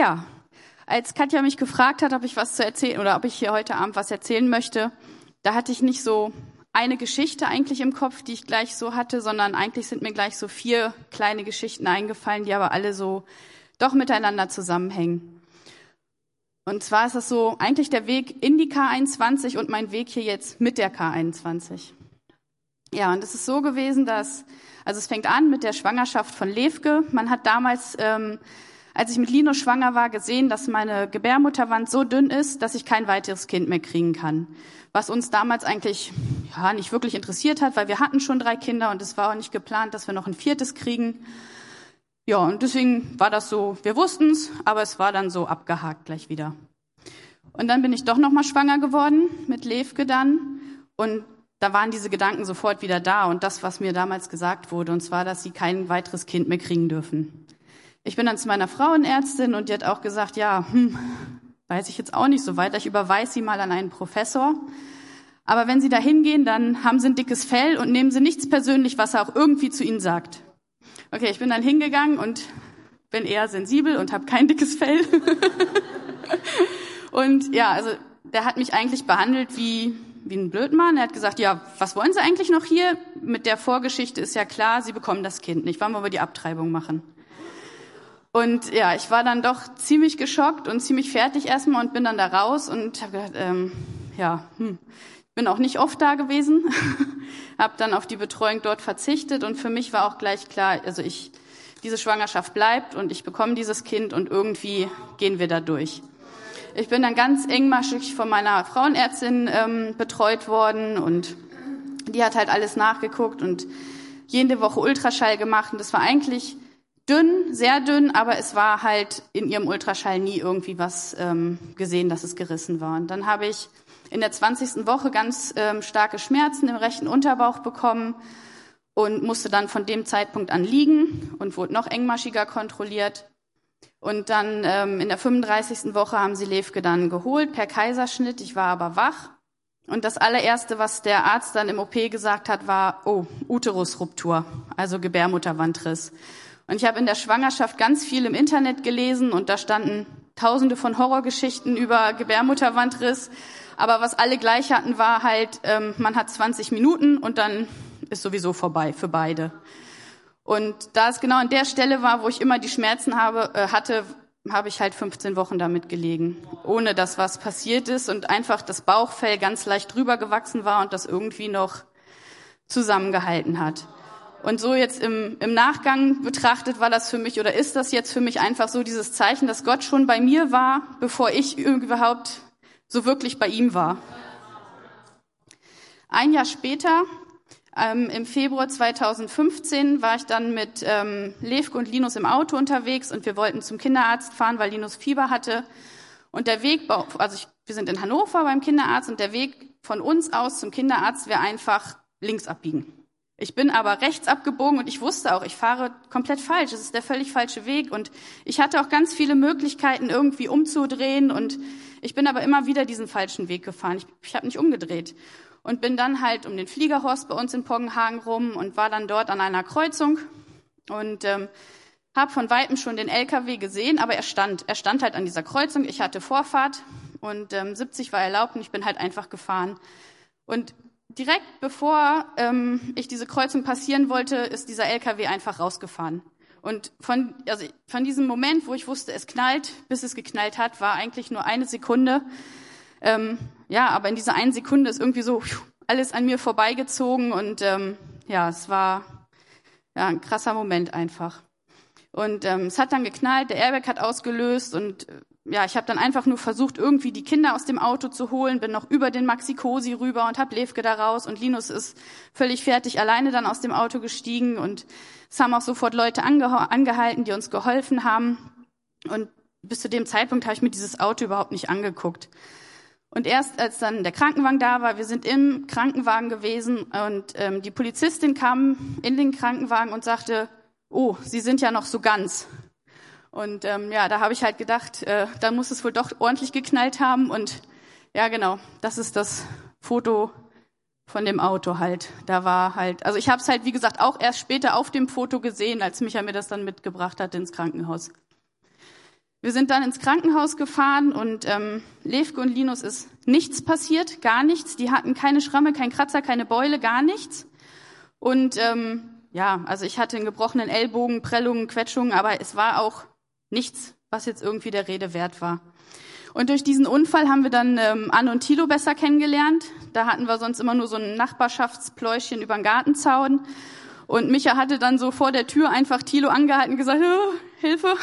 Ja, als Katja mich gefragt hat, ob ich was zu erzählen oder ob ich hier heute Abend was erzählen möchte, da hatte ich nicht so eine Geschichte eigentlich im Kopf, die ich gleich so hatte, sondern eigentlich sind mir gleich so vier kleine Geschichten eingefallen, die aber alle so doch miteinander zusammenhängen. Und zwar ist das so eigentlich der Weg in die K21 und mein Weg hier jetzt mit der K21. Ja, und es ist so gewesen, dass, also es fängt an mit der Schwangerschaft von Levke. Man hat damals ähm, als ich mit Lino schwanger war, gesehen, dass meine Gebärmutterwand so dünn ist, dass ich kein weiteres Kind mehr kriegen kann. Was uns damals eigentlich ja, nicht wirklich interessiert hat, weil wir hatten schon drei Kinder und es war auch nicht geplant, dass wir noch ein viertes kriegen. Ja, und deswegen war das so, wir wussten es, aber es war dann so abgehakt gleich wieder. Und dann bin ich doch nochmal schwanger geworden mit Levke dann und da waren diese Gedanken sofort wieder da und das, was mir damals gesagt wurde, und zwar, dass sie kein weiteres Kind mehr kriegen dürfen. Ich bin dann zu meiner Frauenärztin und die hat auch gesagt, ja, hm, weiß ich jetzt auch nicht so weiter. Ich überweise sie mal an einen Professor. Aber wenn Sie da hingehen, dann haben Sie ein dickes Fell und nehmen Sie nichts persönlich, was er auch irgendwie zu Ihnen sagt. Okay, ich bin dann hingegangen und bin eher sensibel und habe kein dickes Fell. und ja, also der hat mich eigentlich behandelt wie wie ein Blödmann. Er hat gesagt, ja, was wollen Sie eigentlich noch hier? Mit der Vorgeschichte ist ja klar, Sie bekommen das Kind nicht. Wollen wir die Abtreibung machen? Und ja, ich war dann doch ziemlich geschockt und ziemlich fertig erstmal und bin dann da raus und habe gedacht, ähm, ja, hm, bin auch nicht oft da gewesen, habe dann auf die Betreuung dort verzichtet und für mich war auch gleich klar, also ich, diese Schwangerschaft bleibt und ich bekomme dieses Kind und irgendwie gehen wir da durch. Ich bin dann ganz engmaschig von meiner Frauenärztin ähm, betreut worden und die hat halt alles nachgeguckt und jede Woche Ultraschall gemacht und das war eigentlich dünn, sehr dünn, aber es war halt in ihrem Ultraschall nie irgendwie was ähm, gesehen, dass es gerissen war. Und dann habe ich in der 20. Woche ganz ähm, starke Schmerzen im rechten Unterbauch bekommen und musste dann von dem Zeitpunkt an liegen und wurde noch engmaschiger kontrolliert. Und dann ähm, in der 35. Woche haben sie Levke dann geholt per Kaiserschnitt. Ich war aber wach. Und das allererste, was der Arzt dann im OP gesagt hat, war, oh, Uterusruptur, also Gebärmutterwandriss. Und ich habe in der Schwangerschaft ganz viel im Internet gelesen und da standen tausende von Horrorgeschichten über Gebärmutterwandriss. Aber was alle gleich hatten, war halt, ähm, man hat 20 Minuten und dann ist sowieso vorbei für beide. Und da es genau an der Stelle war, wo ich immer die Schmerzen habe, äh, hatte, habe ich halt 15 Wochen damit gelegen, ohne dass was passiert ist und einfach das Bauchfell ganz leicht drüber gewachsen war und das irgendwie noch zusammengehalten hat. Und so jetzt im, im Nachgang betrachtet war das für mich oder ist das jetzt für mich einfach so dieses Zeichen, dass Gott schon bei mir war, bevor ich überhaupt so wirklich bei ihm war. Ein Jahr später Ähm, Im Februar 2015 war ich dann mit ähm, Levke und Linus im Auto unterwegs und wir wollten zum Kinderarzt fahren, weil Linus Fieber hatte. Und der Weg, also ich, wir sind in Hannover beim Kinderarzt und der Weg von uns aus zum Kinderarzt wäre einfach links abbiegen. Ich bin aber rechts abgebogen und ich wusste auch, ich fahre komplett falsch. Es ist der völlig falsche Weg und ich hatte auch ganz viele Möglichkeiten, irgendwie umzudrehen und ich bin aber immer wieder diesen falschen Weg gefahren. Ich, ich habe nicht umgedreht und bin dann halt um den Fliegerhorst bei uns in Poggenhagen rum und war dann dort an einer Kreuzung und ähm, habe von weitem schon den LKW gesehen, aber er stand. Er stand halt an dieser Kreuzung. Ich hatte Vorfahrt und ähm, 70 war erlaubt und ich bin halt einfach gefahren. Und direkt bevor ähm, ich diese Kreuzung passieren wollte, ist dieser LKW einfach rausgefahren. Und von, also von diesem Moment, wo ich wusste, es knallt, bis es geknallt hat, war eigentlich nur eine Sekunde. Ähm, ja, aber in dieser einen Sekunde ist irgendwie so alles an mir vorbeigezogen und ähm, ja, es war ja, ein krasser Moment einfach. Und ähm, es hat dann geknallt, der Airbag hat ausgelöst und äh, ja, ich habe dann einfach nur versucht, irgendwie die Kinder aus dem Auto zu holen, bin noch über den Maxi Cosi rüber und hab Levke da raus und Linus ist völlig fertig alleine dann aus dem Auto gestiegen und es haben auch sofort Leute ange angehalten, die uns geholfen haben und bis zu dem Zeitpunkt habe ich mir dieses Auto überhaupt nicht angeguckt. Und erst als dann der Krankenwagen da war, wir sind im Krankenwagen gewesen und ähm, die Polizistin kam in den Krankenwagen und sagte, oh, Sie sind ja noch so ganz. Und ähm, ja, da habe ich halt gedacht, äh, da muss es wohl doch ordentlich geknallt haben. Und ja, genau, das ist das Foto von dem Auto halt. Da war halt, also ich habe es halt, wie gesagt, auch erst später auf dem Foto gesehen, als Micha mir das dann mitgebracht hat ins Krankenhaus. Wir sind dann ins Krankenhaus gefahren und ähm, Levke und Linus ist nichts passiert, gar nichts. Die hatten keine Schramme, kein Kratzer, keine Beule, gar nichts. Und ähm, ja, also ich hatte einen gebrochenen Ellbogen, Prellungen, Quetschungen, aber es war auch nichts, was jetzt irgendwie der Rede wert war. Und durch diesen Unfall haben wir dann ähm, Anne und Thilo besser kennengelernt. Da hatten wir sonst immer nur so ein Nachbarschaftspläuschen über den Gartenzaun. Und Micha hatte dann so vor der Tür einfach Thilo angehalten und gesagt, Hilfe.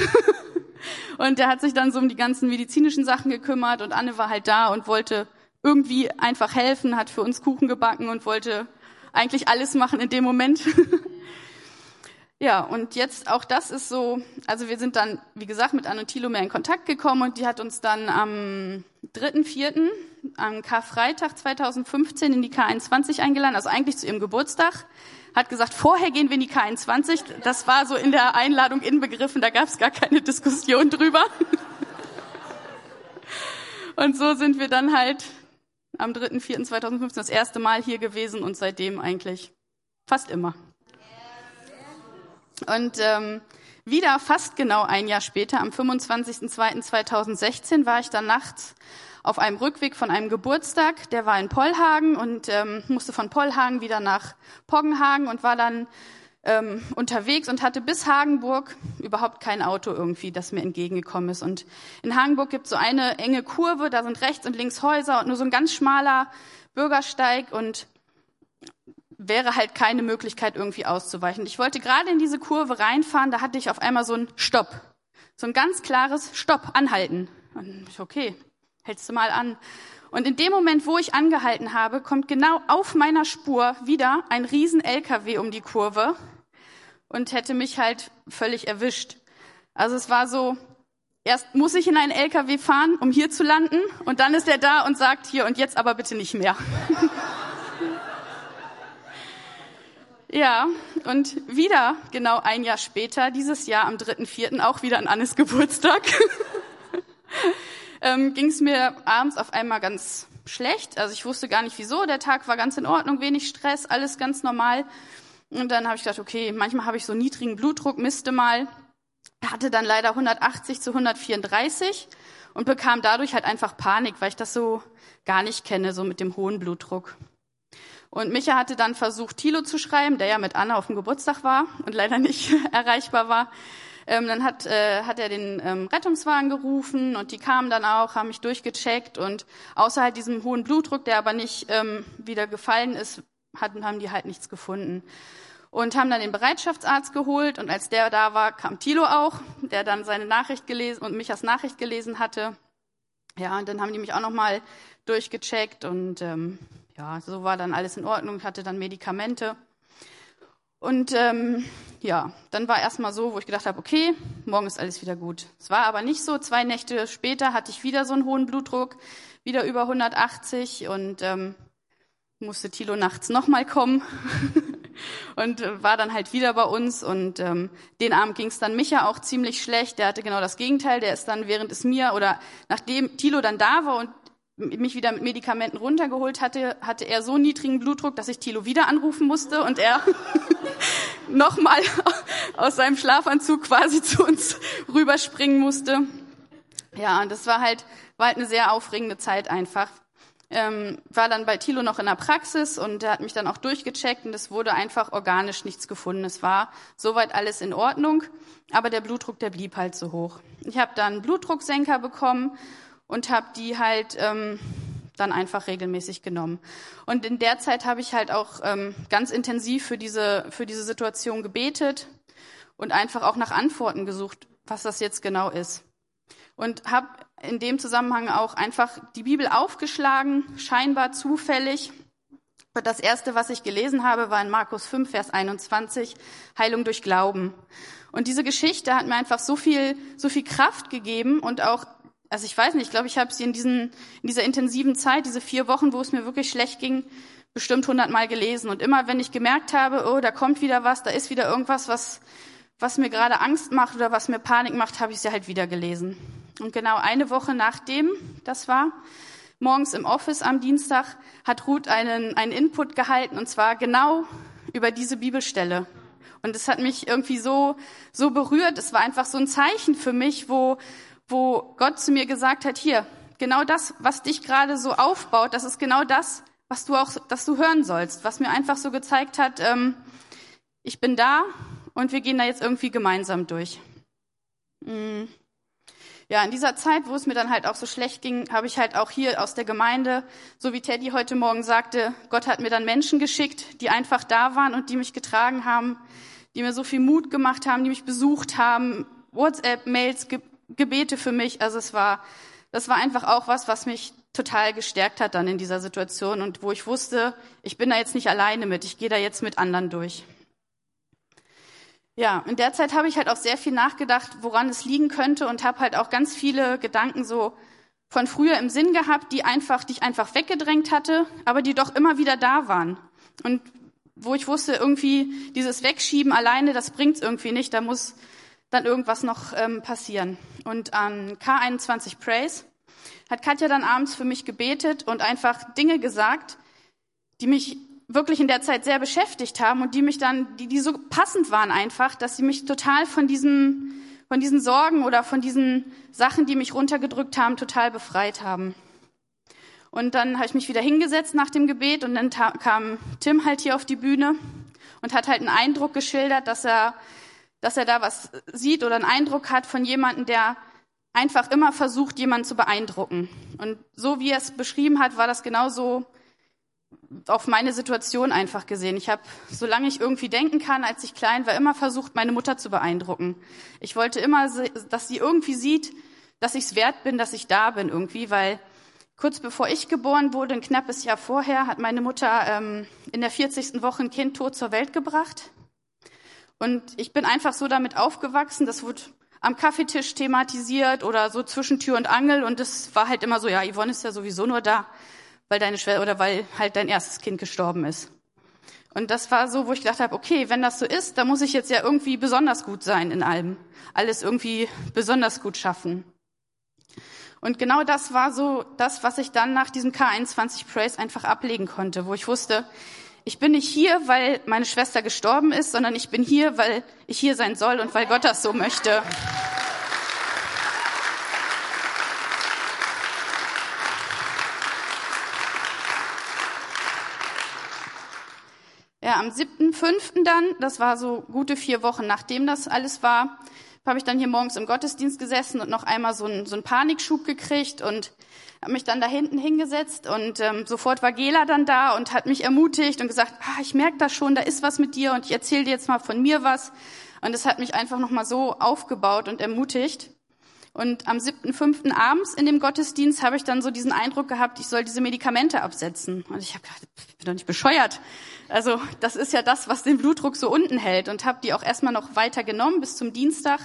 und der hat sich dann so um die ganzen medizinischen Sachen gekümmert und Anne war halt da und wollte irgendwie einfach helfen, hat für uns Kuchen gebacken und wollte eigentlich alles machen in dem Moment. Ja, und jetzt auch das ist so, also wir sind dann, wie gesagt, mit Anne Thilo mehr in Kontakt gekommen und die hat uns dann am 3.4., am Karfreitag 2015 in die K21 eingeladen, also eigentlich zu ihrem Geburtstag. Hat gesagt, vorher gehen wir in die K21. Das war so in der Einladung inbegriffen, da gab es gar keine Diskussion drüber. Und so sind wir dann halt am 3.4.2015 das erste Mal hier gewesen und seitdem eigentlich fast immer. Und ähm, wieder fast genau ein Jahr später, am 25.02.2016, war ich dann nachts auf einem Rückweg von einem Geburtstag. Der war in Pollhagen und ähm, musste von Pollhagen wieder nach Poggenhagen und war dann ähm, unterwegs und hatte bis Hagenburg überhaupt kein Auto irgendwie, das mir entgegengekommen ist. Und in Hagenburg gibt es so eine enge Kurve, da sind rechts und links Häuser und nur so ein ganz schmaler Bürgersteig und wäre halt keine Möglichkeit, irgendwie auszuweichen. Ich wollte gerade in diese Kurve reinfahren, da hatte ich auf einmal so ein Stopp. So ein ganz klares Stopp, anhalten. Und ich, okay, hältst du mal an. Und in dem Moment, wo ich angehalten habe, kommt genau auf meiner Spur wieder ein riesen LKW um die Kurve und hätte mich halt völlig erwischt. Also es war so, erst muss ich in einen LKW fahren, um hier zu landen, und dann ist er da und sagt hier und jetzt aber bitte nicht mehr. Ja, und wieder genau ein Jahr später, dieses Jahr am 3.4., auch wieder an Annes Geburtstag, ähm, ging es mir abends auf einmal ganz schlecht. Also ich wusste gar nicht wieso. Der Tag war ganz in Ordnung, wenig Stress, alles ganz normal. Und dann habe ich gedacht, okay, manchmal habe ich so niedrigen Blutdruck, misste mal. Hatte dann leider 180 zu 134 und bekam dadurch halt einfach Panik, weil ich das so gar nicht kenne, so mit dem hohen Blutdruck. Und Micha hatte dann versucht, Thilo zu schreiben, der ja mit Anna auf dem Geburtstag war und leider nicht erreichbar war. Ähm, dann hat, äh, hat er den ähm, Rettungswagen gerufen und die kamen dann auch, haben mich durchgecheckt und außer halt diesem hohen Blutdruck, der aber nicht ähm, wieder gefallen ist, hatten, haben die halt nichts gefunden. Und haben dann den Bereitschaftsarzt geholt und als der da war, kam Thilo auch, der dann seine Nachricht gelesen und Michas Nachricht gelesen hatte. Ja, und dann haben die mich auch nochmal durchgecheckt und ähm, ja, so war dann alles in Ordnung, hatte dann Medikamente. Und ähm, ja, dann war erstmal so, wo ich gedacht habe, okay, morgen ist alles wieder gut. Es war aber nicht so. Zwei Nächte später hatte ich wieder so einen hohen Blutdruck, wieder über 180 und ähm, musste Tilo nachts nochmal kommen und äh, war dann halt wieder bei uns. Und ähm, den Abend ging es dann Micha auch ziemlich schlecht. Der hatte genau das Gegenteil. Der ist dann, während es mir oder nachdem Tilo dann da war und mich wieder mit Medikamenten runtergeholt hatte, hatte er so niedrigen Blutdruck, dass ich Tilo wieder anrufen musste und er nochmal aus seinem Schlafanzug quasi zu uns rüberspringen musste. Ja, und das war halt, war halt eine sehr aufregende Zeit einfach. Ähm, war dann bei Tilo noch in der Praxis und er hat mich dann auch durchgecheckt und es wurde einfach organisch nichts gefunden. Es war soweit alles in Ordnung, aber der Blutdruck, der blieb halt so hoch. Ich habe dann Blutdrucksenker bekommen und habe die halt ähm, dann einfach regelmäßig genommen. Und in der Zeit habe ich halt auch ähm, ganz intensiv für diese, für diese Situation gebetet und einfach auch nach Antworten gesucht, was das jetzt genau ist. Und habe in dem Zusammenhang auch einfach die Bibel aufgeschlagen, scheinbar zufällig. Das erste, was ich gelesen habe, war in Markus 5, Vers 21, Heilung durch Glauben. Und diese Geschichte hat mir einfach so viel, so viel Kraft gegeben und auch also ich weiß nicht, ich glaube, ich habe sie in, diesen, in dieser intensiven Zeit, diese vier Wochen, wo es mir wirklich schlecht ging, bestimmt hundertmal gelesen. Und immer, wenn ich gemerkt habe, oh, da kommt wieder was, da ist wieder irgendwas, was, was mir gerade Angst macht oder was mir Panik macht, habe ich sie halt wieder gelesen. Und genau eine Woche nachdem das war, morgens im Office am Dienstag, hat Ruth einen, einen Input gehalten, und zwar genau über diese Bibelstelle. Und es hat mich irgendwie so, so berührt. Es war einfach so ein Zeichen für mich, wo, wo Gott zu mir gesagt hat, hier, genau das, was dich gerade so aufbaut, das ist genau das, was du auch, dass du hören sollst, was mir einfach so gezeigt hat, ähm, ich bin da und wir gehen da jetzt irgendwie gemeinsam durch. Mhm. Ja, in dieser Zeit, wo es mir dann halt auch so schlecht ging, habe ich halt auch hier aus der Gemeinde, so wie Teddy heute Morgen sagte, Gott hat mir dann Menschen geschickt, die einfach da waren und die mich getragen haben, die mir so viel Mut gemacht haben, die mich besucht haben, WhatsApp-Mails Gebete für mich. Also es war, das war einfach auch was, was mich total gestärkt hat dann in dieser Situation und wo ich wusste, ich bin da jetzt nicht alleine mit, ich gehe da jetzt mit anderen durch. Ja, in der Zeit habe ich halt auch sehr viel nachgedacht, woran es liegen könnte und habe halt auch ganz viele Gedanken so von früher im Sinn gehabt, die einfach, die ich einfach weggedrängt hatte, aber die doch immer wieder da waren. Und wo ich wusste, irgendwie dieses Wegschieben alleine, das bringt's irgendwie nicht, da muss dann irgendwas noch ähm, passieren. Und an K21 Praise hat Katja dann abends für mich gebetet und einfach Dinge gesagt, die mich wirklich in der Zeit sehr beschäftigt haben und die mich dann, die, die so passend waren einfach, dass sie mich total von diesen, von diesen Sorgen oder von diesen Sachen, die mich runtergedrückt haben, total befreit haben. Und dann habe ich mich wieder hingesetzt nach dem Gebet und dann kam Tim halt hier auf die Bühne und hat halt einen Eindruck geschildert, dass er dass er da was sieht oder einen Eindruck hat von jemandem, der einfach immer versucht, jemanden zu beeindrucken. Und so wie er es beschrieben hat, war das genauso auf meine Situation einfach gesehen. Ich habe, solange ich irgendwie denken kann, als ich klein war, immer versucht, meine Mutter zu beeindrucken. Ich wollte immer, dass sie irgendwie sieht, dass ich es wert bin, dass ich da bin irgendwie, weil kurz bevor ich geboren wurde, ein knappes Jahr vorher, hat meine Mutter ähm, in der 40. Woche ein Kind tot zur Welt gebracht. Und ich bin einfach so damit aufgewachsen, das wurde am Kaffeetisch thematisiert oder so zwischen Tür und Angel und das war halt immer so, ja, Yvonne ist ja sowieso nur da, weil deine Schwester oder weil halt dein erstes Kind gestorben ist. Und das war so, wo ich gedacht habe, okay, wenn das so ist, dann muss ich jetzt ja irgendwie besonders gut sein in allem. Alles irgendwie besonders gut schaffen. Und genau das war so das, was ich dann nach diesem K21 Praise einfach ablegen konnte, wo ich wusste, ich bin nicht hier, weil meine Schwester gestorben ist, sondern ich bin hier, weil ich hier sein soll und weil Gott das so möchte. Ja, am 7.5. dann, das war so gute vier Wochen nachdem das alles war, habe ich dann hier morgens im Gottesdienst gesessen und noch einmal so einen, so einen Panikschub gekriegt und habe mich dann da hinten hingesetzt und ähm, sofort war Gela dann da und hat mich ermutigt und gesagt, ah, ich merke das schon, da ist was mit dir und ich erzähle dir jetzt mal von mir was. Und es hat mich einfach nochmal so aufgebaut und ermutigt. Und am 7.5. abends in dem Gottesdienst habe ich dann so diesen Eindruck gehabt, ich soll diese Medikamente absetzen. Und ich habe gedacht, ich bin doch nicht bescheuert. Also das ist ja das, was den Blutdruck so unten hält. Und habe die auch erstmal noch weiter genommen bis zum Dienstag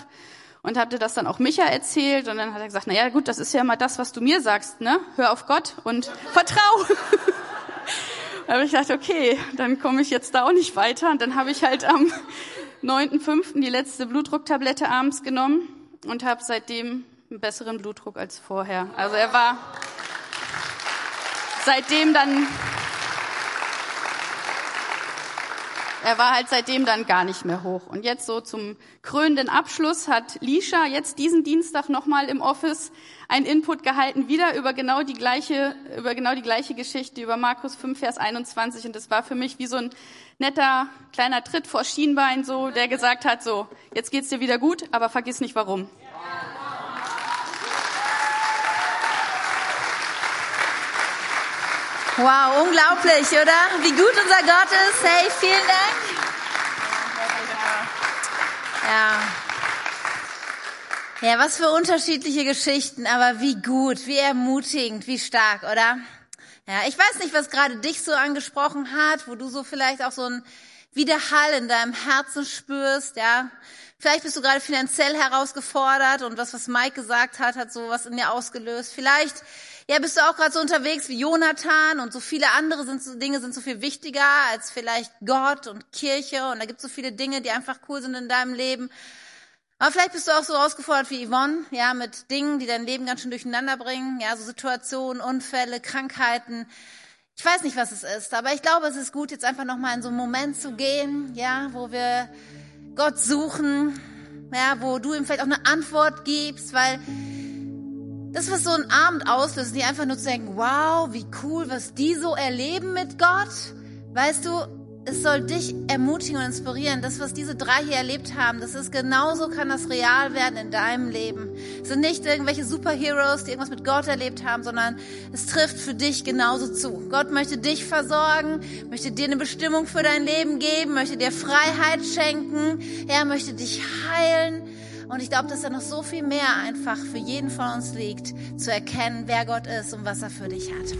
und habe das dann auch Micha erzählt. Und dann hat er gesagt, na ja, gut, das ist ja mal das, was du mir sagst, ne? Hör auf Gott und vertrau. da habe ich gedacht, okay, dann komme ich jetzt da auch nicht weiter. Und dann habe ich halt am 9.5. die letzte Blutdrucktablette abends genommen und habe seitdem einen besseren Blutdruck als vorher. Also er war seitdem dann, er war halt seitdem dann gar nicht mehr hoch. Und jetzt so zum krönenden Abschluss hat Lisha jetzt diesen Dienstag nochmal im Office einen Input gehalten, wieder über genau die gleiche, über genau die gleiche Geschichte, über Markus 5, Vers 21. Und das war für mich wie so ein netter kleiner Tritt vor Schienbein, so, der gesagt hat, so, jetzt geht's dir wieder gut, aber vergiss nicht warum. Wow, unglaublich, oder? Wie gut unser Gott ist. Hey, vielen Dank. Ja. Ja, was für unterschiedliche Geschichten, aber wie gut, wie ermutigend, wie stark, oder? Ja, ich weiß nicht, was gerade dich so angesprochen hat, wo du so vielleicht auch so ein Widerhall in deinem Herzen spürst, ja. Vielleicht bist du gerade finanziell herausgefordert und was, was Mike gesagt hat, hat so was in dir ausgelöst. Vielleicht, ja, bist du auch gerade so unterwegs wie Jonathan und so viele andere sind so, Dinge sind so viel wichtiger als vielleicht Gott und Kirche und da gibt es so viele Dinge, die einfach cool sind in deinem Leben. Aber vielleicht bist du auch so herausgefordert wie Yvonne, ja, mit Dingen, die dein Leben ganz schön durcheinander bringen, ja, so Situationen, Unfälle, Krankheiten. Ich weiß nicht, was es ist, aber ich glaube, es ist gut, jetzt einfach nochmal in so einen Moment zu gehen, ja, wo wir Gott suchen, ja, wo du ihm vielleicht auch eine Antwort gibst, weil das, was so ein Abend auslöst, die einfach nur zu denken, wow, wie cool, was die so erleben mit Gott, weißt du, es soll dich ermutigen und inspirieren. Das, was diese drei hier erlebt haben, das ist genauso kann das real werden in deinem Leben. Es sind nicht irgendwelche Superheroes, die irgendwas mit Gott erlebt haben, sondern es trifft für dich genauso zu. Gott möchte dich versorgen, möchte dir eine Bestimmung für dein Leben geben, möchte dir Freiheit schenken. Er möchte dich heilen. Und ich glaube, dass da noch so viel mehr einfach für jeden von uns liegt, zu erkennen, wer Gott ist und was er für dich hat.